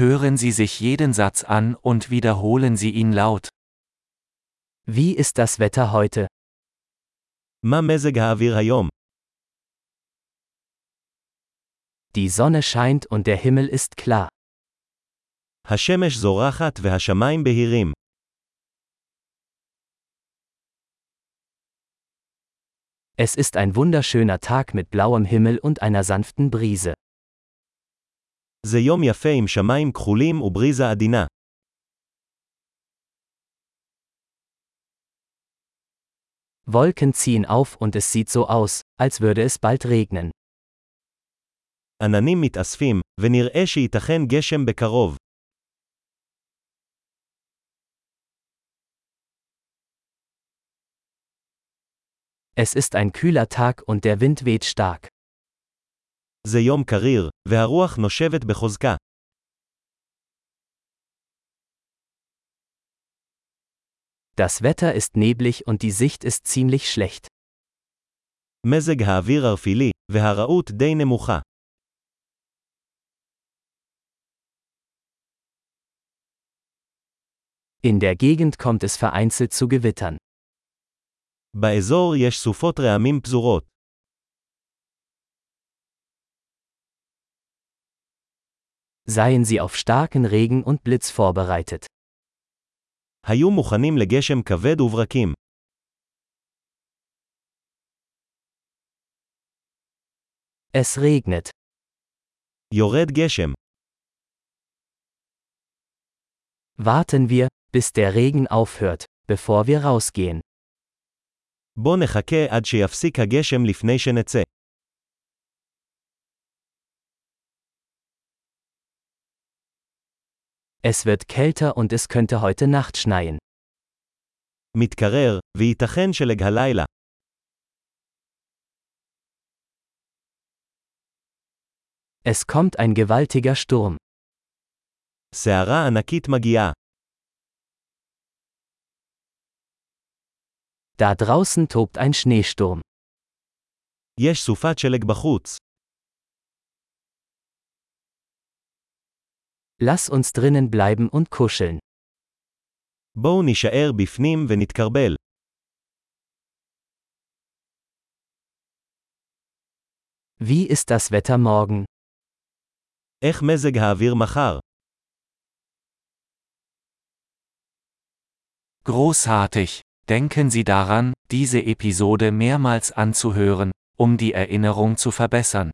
Hören Sie sich jeden Satz an und wiederholen Sie ihn laut. Wie ist das Wetter heute? מה מזג האוויר היום? Die Sonne scheint und der Himmel ist klar. השמש זורחת והשמיים בהירים. Es ist ein wunderschöner Tag mit blauem Himmel und einer sanften Brise. זה יום יפה עם שמיים כחולים ובריזה עדינה. Wolken ziehen auf und es sieht so aus, als würde es bald regnen. עננים מתאספים, ונראה שייתכן גשם בקרוב. Es ist ein kühler Tag und der Wind weht stark. זה יום קריר, והרוח נושבת בחוזקה. Das Wetter ist neblig und die Sicht ist ziemlich schlecht. מזג האוויר ערפילי, והרעות די נמוכה. In der Gegend kommt es vereinzelt zu Gewittern. באזור יש סופות רעמים פזורות. Seien Sie auf starken Regen und Blitz vorbereitet. היו מוכנים לגשם כבד וברקים. Es regnet. יורד גשם. Warten wir, bis der Regen aufhört, bevor wir rausgehen. בוא נחכה עד שיפסיק הגשם לפני שנצא. Es wird kälter und es könnte heute Nacht schneien. מתקרר, וייתכן שלג הלילה. Es kommt ein gewaltiger Sturm. סערה ענקית מגיעה. Da draußen tobt ein Schneesturm. יש סופת שלג בחוץ. Lass uns drinnen bleiben und kuscheln. בואו נישאר בפנים ונתקרבל. Wie ist das Wetter morgen? איך מזג האוויר מחר? Großartig! Denken Sie daran, diese Episode mehrmals anzuhören, um die Erinnerung zu verbessern.